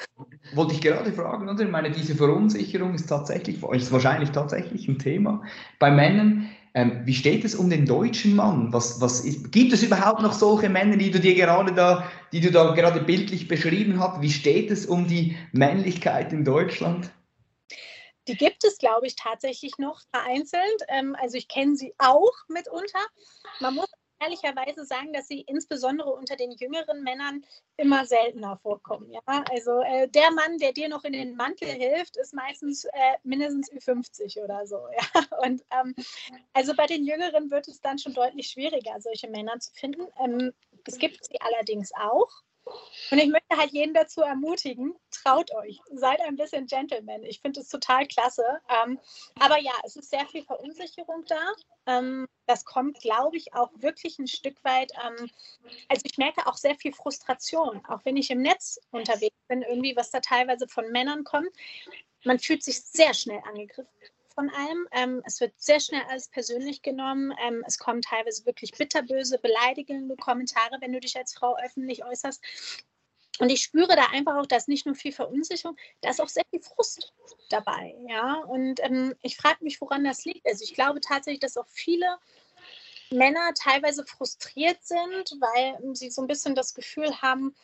A: Wollte ich gerade fragen, oder? Ich meine, diese Verunsicherung ist tatsächlich, ist wahrscheinlich tatsächlich ein Thema. Bei Männern ähm, wie steht es um den deutschen Mann? Was, was ist, gibt es überhaupt noch solche Männer, die du dir gerade da, die du da gerade bildlich beschrieben hast? Wie steht es um die Männlichkeit in Deutschland?
B: Die gibt es, glaube ich, tatsächlich noch vereinzelt. Ähm, also ich kenne sie auch mitunter. Man muss ehrlicherweise sagen, dass sie insbesondere unter den jüngeren Männern immer seltener vorkommen. Ja? Also äh, der Mann, der dir noch in den Mantel hilft, ist meistens äh, mindestens Ü50 oder so. [LAUGHS] Ja? Und ähm, also bei den Jüngeren wird es dann schon deutlich schwieriger, solche Männer zu finden. Ähm, es gibt sie allerdings auch. Und ich möchte halt jeden dazu ermutigen, traut euch, seid ein bisschen Gentleman. Ich finde es total klasse. Ähm, aber ja, es ist sehr viel Verunsicherung da. Ähm, das kommt, glaube ich, auch wirklich ein Stück weit. Ähm, also ich merke auch sehr viel Frustration, auch wenn ich im Netz unterwegs bin, irgendwie, was da teilweise von Männern kommt. Man fühlt sich sehr schnell angegriffen von allem. Ähm, es wird sehr schnell alles persönlich genommen. Ähm, es kommen teilweise wirklich bitterböse, beleidigende Kommentare, wenn du dich als Frau öffentlich äußerst. Und ich spüre da einfach auch, dass nicht nur viel Verunsicherung, da ist auch sehr viel Frust dabei. Ja? Und ähm, ich frage mich, woran das liegt. Also ich glaube tatsächlich, dass auch viele Männer teilweise frustriert sind, weil sie so ein bisschen das Gefühl haben,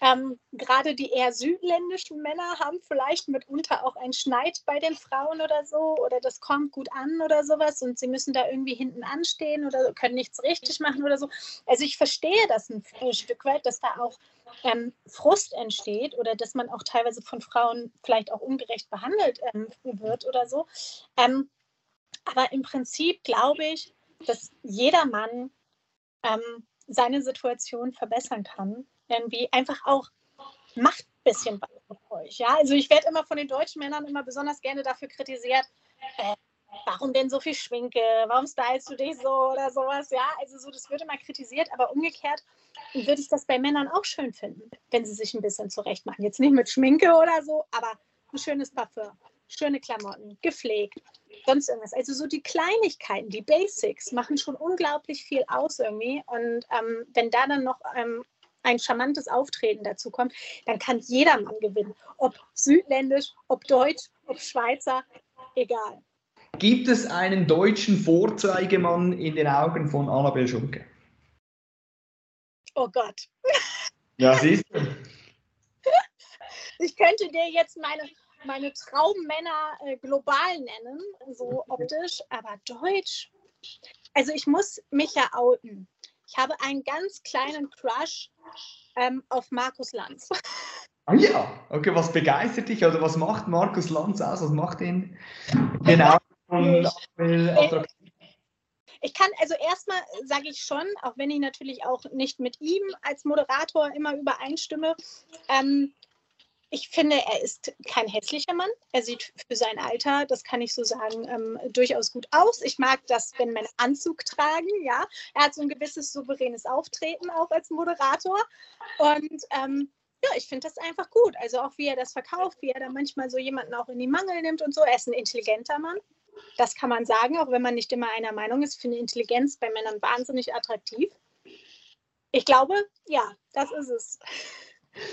B: ähm, gerade die eher südländischen Männer haben vielleicht mitunter auch einen Schneid bei den Frauen oder so oder das kommt gut an oder sowas und sie müssen da irgendwie hinten anstehen oder können nichts richtig machen oder so. Also ich verstehe das ein, Stück weit, dass da auch ähm, Frust entsteht oder dass man auch teilweise von Frauen vielleicht auch ungerecht behandelt ähm, wird oder so. Ähm, Aber im Prinzip glaube ich, dass jeder Mann ähm, seine Situation verbessern kann. Irgendwie einfach auch macht ein bisschen was mit euch. Ja? Also ich werde immer von den deutschen Männern immer besonders gerne dafür kritisiert, äh, warum denn so viel Schminke, warum stylst du dich so oder sowas, ja, also so, das wird immer kritisiert, aber umgekehrt würde ich das bei Männern auch schön finden, wenn sie sich ein bisschen zurecht machen. Jetzt nicht mit Schminke oder so, aber ein schönes Parfum, schöne Klamotten, gepflegt, sonst irgendwas. Also so die Kleinigkeiten, die Basics machen schon unglaublich viel aus irgendwie und ähm, wenn da dann noch ähm, ein charmantes Auftreten dazu kommt, dann kann jeder Mann gewinnen. Ob südländisch, ob deutsch, ob Schweizer, egal.
A: Gibt es einen deutschen Vorzeigemann in den Augen von Annabel Schunke?
B: Oh Gott.
A: Ja, siehst du. [LAUGHS]
B: Ich könnte dir jetzt meine, meine Traummänner äh, global nennen, so optisch, aber deutsch. Also ich muss mich ja outen. Ich habe einen ganz kleinen Crush ähm, auf Markus Lanz. [LAUGHS]
A: Ah ja, okay, was begeistert dich oder was macht Markus Lanz aus? Was macht ihn genau
B: attraktiv? Ich kann, also erstmal sage ich schon, auch wenn ich natürlich auch nicht mit ihm als Moderator immer übereinstimme, ähm, ich finde, er ist kein hässlicher Mann. Er sieht für sein Alter, das kann ich so sagen, ähm, durchaus gut aus. Ich mag das, wenn Männer Anzug tragen, ja. Er hat so ein gewisses souveränes Auftreten auch als Moderator. Und ähm, ja, ich finde das einfach gut. Also auch wie er das verkauft, wie er da manchmal so jemanden auch in die Mangel nimmt und so. Er ist ein intelligenter Mann. Das kann man sagen, auch wenn man nicht immer einer Meinung ist. Ich finde Intelligenz bei Männern wahnsinnig attraktiv. Ich glaube, ja, das ist es.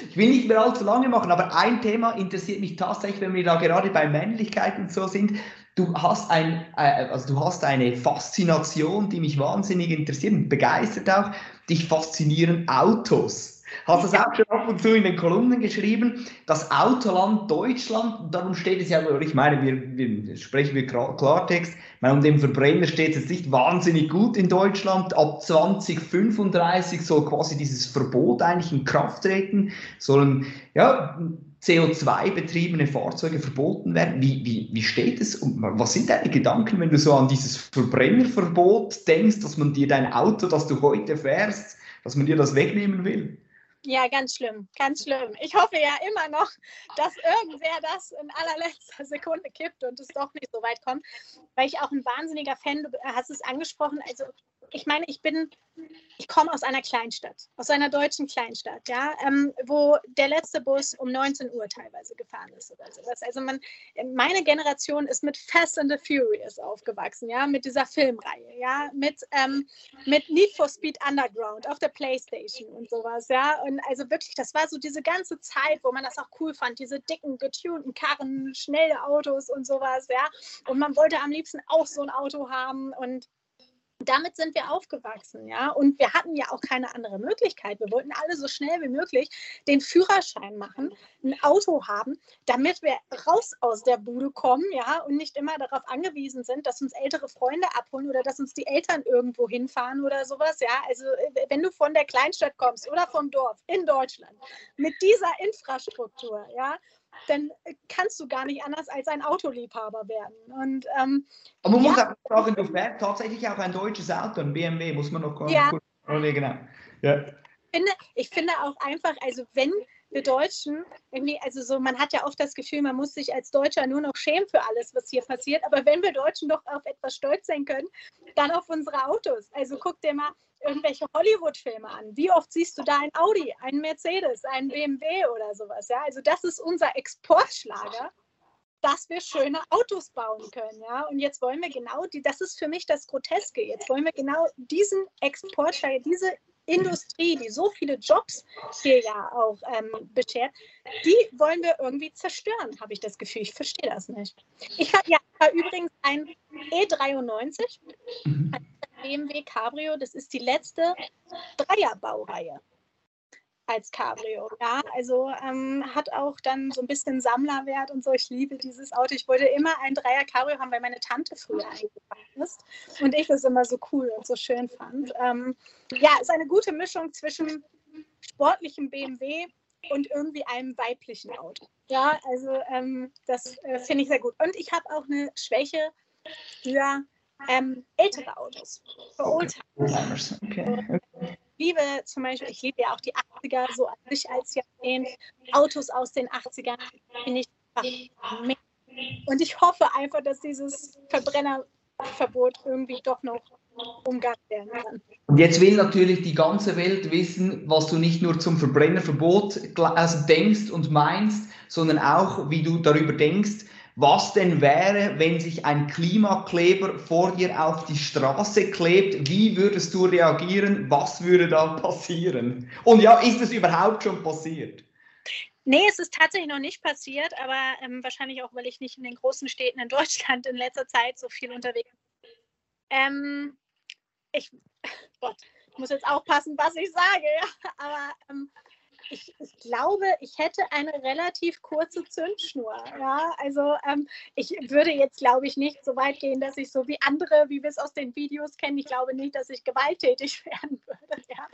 A: Ich will nicht mehr allzu lange machen, aber ein Thema interessiert mich tatsächlich, wenn wir da gerade bei Männlichkeit und so sind. Du hast, ein, äh, also du hast eine Faszination, die mich wahnsinnig interessiert und begeistert auch. Dich faszinieren Autos. Hast das auch schon ab und zu in den Kolumnen geschrieben, das Autoland Deutschland, darum steht es ja, ich meine, wir, wir sprechen wir Klartext, meine, um den Verbrenner steht es jetzt nicht wahnsinnig gut in Deutschland. Ab 2035 soll quasi dieses Verbot eigentlich in Kraft treten, sollen ja, CO2-betriebene Fahrzeuge verboten werden. Wie, wie, wie steht es und was sind deine Gedanken, wenn du so an dieses Verbrennerverbot denkst, dass man dir dein Auto, das du heute fährst, dass man dir das wegnehmen will?
B: Ja, ganz schlimm, ganz schlimm. Ich hoffe ja immer noch, dass irgendwer das in allerletzter Sekunde kippt und es doch nicht so weit kommt, weil ich auch ein wahnsinniger Fan, du hast es angesprochen, also ich meine, ich bin, ich komme aus einer Kleinstadt, aus einer deutschen Kleinstadt, ja, ähm, wo der letzte Bus um 19 Uhr teilweise gefahren ist oder sowas. Also man, meine Generation ist mit Fast and the Furious aufgewachsen, ja, mit dieser Filmreihe, ja, mit, ähm, mit Need for Speed Underground auf der Playstation und sowas, ja. Und also wirklich, das war so diese ganze Zeit, wo man das auch cool fand, diese dicken, getunten Karren, schnelle Autos und sowas, ja. Und man wollte am liebsten auch so ein Auto haben und damit sind wir aufgewachsen, ja. Und wir hatten ja auch keine andere Möglichkeit. Wir wollten alle so schnell wie möglich den Führerschein machen, ein Auto haben, damit wir raus aus der Bude kommen, ja, und nicht immer darauf angewiesen sind, dass uns ältere Freunde abholen oder dass uns die Eltern irgendwo hinfahren oder sowas, ja. Also äh, wenn du von der Kleinstadt kommst oder vom Dorf in Deutschland mit dieser Infrastruktur, ja, dann kannst du gar nicht anders als ein Autoliebhaber werden. Und, ähm,
A: Aber man ja, muss auch sagen, du fährst tatsächlich auch ein deutsches Auto, ein BMW, muss man noch kurz
B: ja.
A: genau. Ja.
B: Ich finde, ich finde auch einfach, also wenn wir Deutschen irgendwie, also so, man hat ja oft das Gefühl, man muss sich als Deutscher nur noch schämen für alles, was hier passiert. Aber wenn wir Deutschen doch auf etwas stolz sein können, dann auf unsere Autos. Also guck dir mal irgendwelche Hollywood-Filme an. Wie oft siehst du da ein Audi, ein Mercedes, ein BMW oder sowas? Ja, also das ist unser Exportschlager, dass wir schöne Autos bauen können. Ja, und jetzt wollen wir genau die, das ist für mich das Groteske. Jetzt wollen wir genau diesen Exportschlager, diese Industrie, die so viele Jobs hier ja auch ähm, beschert, die wollen wir irgendwie zerstören, habe ich das Gefühl. Ich verstehe das nicht. Ich habe ja übrigens ein E93, mhm. BMW Cabrio, das ist die letzte Dreierbaureihe als Cabrio. Ja, also ähm, hat auch dann so ein bisschen Sammlerwert und so. Ich liebe dieses Auto. Ich wollte immer ein Dreier Cabrio haben, weil meine Tante früher eingefahren ist und ich das immer so cool und so schön fand. Ähm, ja, ist eine gute Mischung zwischen sportlichem BMW und irgendwie einem weiblichen Auto. Ja, also ähm, das äh, finde ich sehr gut. Und ich habe auch eine Schwäche für ähm, ältere Autos, für Oldtimers. Okay. Ich liebe zum Beispiel, ich liebe ja auch die 80er so an sich als Jahrzehnt. Autos aus den 80ern finde ich einfach mega. Und ich hoffe einfach, dass dieses Verbrennerverbot irgendwie doch noch umgangen werden kann.
A: Und jetzt will natürlich die ganze Welt wissen, was du nicht nur zum Verbrennerverbot also denkst und meinst, sondern auch, wie du darüber denkst, was denn wäre, wenn sich ein Klimakleber vor dir auf die Straße klebt? Wie würdest du reagieren? Was würde da passieren? Und ja, ist es überhaupt schon passiert?
B: Nee, es ist tatsächlich noch nicht passiert, aber ähm, wahrscheinlich auch, weil ich nicht in den großen Städten in Deutschland in letzter Zeit so viel unterwegs bin. Ähm, ich, [LAUGHS] Gott, ich muss jetzt aufpassen, was ich sage, ja, aber ähm, ich, ich, glaube, ich hätte eine relativ kurze Zündschnur. Ja? Also ähm, ich würde jetzt, glaube ich, nicht so weit gehen, dass ich so wie andere, wie wir es aus den Videos kennen, ich glaube nicht, dass ich gewalttätig [LAUGHS] werden würde. Ja?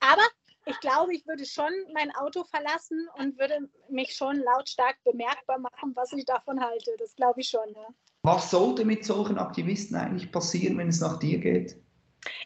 B: Aber ich glaube, ich würde schon mein Auto verlassen und würde mich schon lautstark bemerkbar machen, was ich davon halte. Das glaube ich schon. Ja.
A: Was sollte mit solchen Aktivisten eigentlich passieren, wenn es nach dir geht?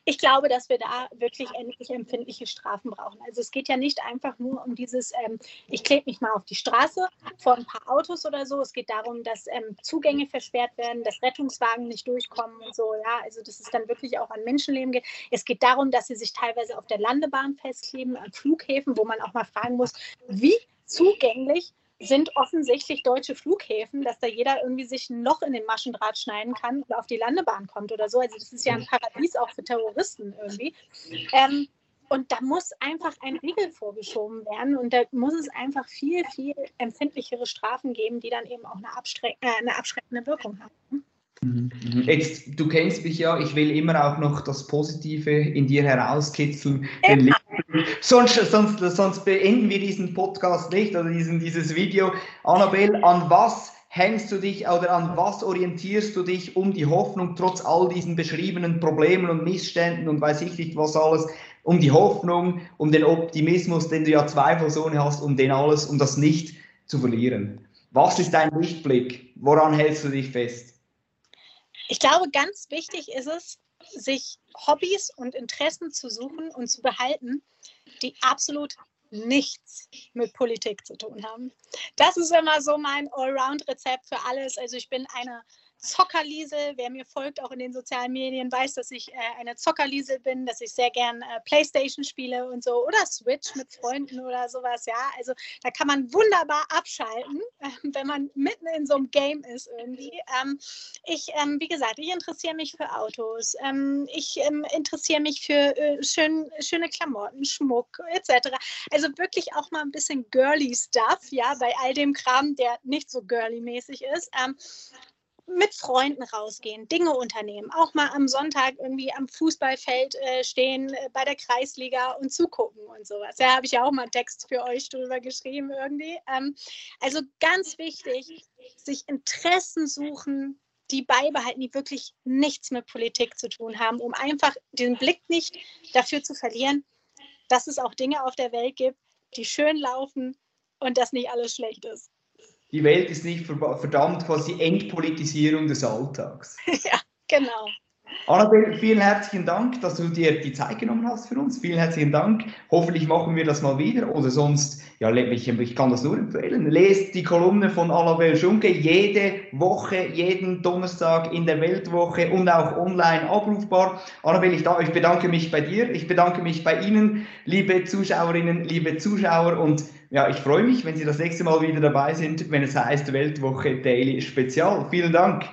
B: Ich glaube, dass wir da wirklich endlich empfindliche Strafen brauchen. Also es geht ja nicht einfach nur um dieses, ähm, ich klebe mich mal auf die Straße vor ein paar Autos oder so. Es geht darum, dass ähm, Zugänge versperrt werden, dass Rettungswagen nicht durchkommen und so. Ja, also dass es dann wirklich auch an Menschenleben geht. Es geht darum, dass sie sich teilweise auf der Landebahn festkleben, an Flughäfen, wo man auch mal fragen muss, wie zugänglich sind offensichtlich deutsche Flughäfen, dass da jeder irgendwie sich noch in den Maschendraht schneiden kann und auf die Landebahn kommt oder so. Also das ist ja ein Paradies auch für Terroristen irgendwie. Ähm, und da muss einfach ein Riegel vorgeschoben werden und da muss es einfach viel, viel empfindlichere Strafen geben, die dann eben auch eine, abschreck äh, eine abschreckende Wirkung haben.
A: Mhm. Jetzt, du kennst mich ja, ich will immer auch noch das Positive in dir herauskitzeln. Ja. Sonst, sonst, sonst beenden wir diesen Podcast nicht oder diesen, dieses Video. Annabelle, an was hängst du dich oder an was orientierst du dich, um die Hoffnung trotz all diesen beschriebenen Problemen und Missständen und weiß ich nicht was alles, um die Hoffnung, um den Optimismus, den du ja zweifelsohne hast, um den alles, um das nicht zu verlieren? Was ist dein Lichtblick? Woran hältst du dich fest?
B: Ich glaube, ganz wichtig ist es, sich Hobbys und Interessen zu suchen und zu behalten, die absolut nichts mit Politik zu tun haben. Das ist immer so mein Allround-Rezept für alles. Also ich bin eine Zockerliesel. Wer mir folgt, auch in den sozialen Medien, weiß, dass ich äh, eine Zockerliesel bin, dass ich sehr gern äh, Playstation spiele und so oder Switch mit Freunden oder sowas. Ja, also da kann man wunderbar abschalten, äh, [LAUGHS] wenn man mitten in so einem Game ist irgendwie. Ähm, ich, ähm, wie gesagt, ich interessiere mich für Autos. Ähm, ich ähm, interessiere mich für äh, schön, schöne Klamotten, Schmuck etc. Also wirklich auch mal ein bisschen girly Stuff, ja, bei all dem Kram, der nicht so girly-mäßig ist. Mit Freunden rausgehen, Dinge unternehmen, auch mal am Sonntag irgendwie am Fußballfeld äh, stehen äh, bei der Kreisliga und zugucken und sowas. Da habe ich ja auch mal einen Text für euch drüber geschrieben irgendwie. Ähm, also ganz wichtig, sich Interessen suchen, die beibehalten, die wirklich nichts mit Politik zu tun haben, um einfach den Blick nicht dafür zu verlieren, dass es auch Dinge auf der Welt gibt, die schön laufen und dass nicht alles schlecht ist
A: die Welt ist nicht verdammt, quasi Entpolitisierung des Alltags. [LAUGHS]
B: ja, genau.
A: Annabelle, vielen herzlichen Dank, dass du dir die Zeit genommen hast für uns. Vielen herzlichen Dank. Hoffentlich machen wir das mal wieder oder sonst, ja, ich, ich kann das nur empfehlen. Lest die Kolumne von Annabelle Schunke jede Woche, jeden Donnerstag in der Weltwoche und auch online abrufbar. Annabelle, ich, ich bedanke mich bei dir. Ich bedanke mich bei Ihnen, liebe Zuschauerinnen, liebe Zuschauer und ja, ich freue mich, wenn Sie das nächste Mal wieder dabei sind, wenn es heißt Weltwoche Daily Spezial. Vielen Dank.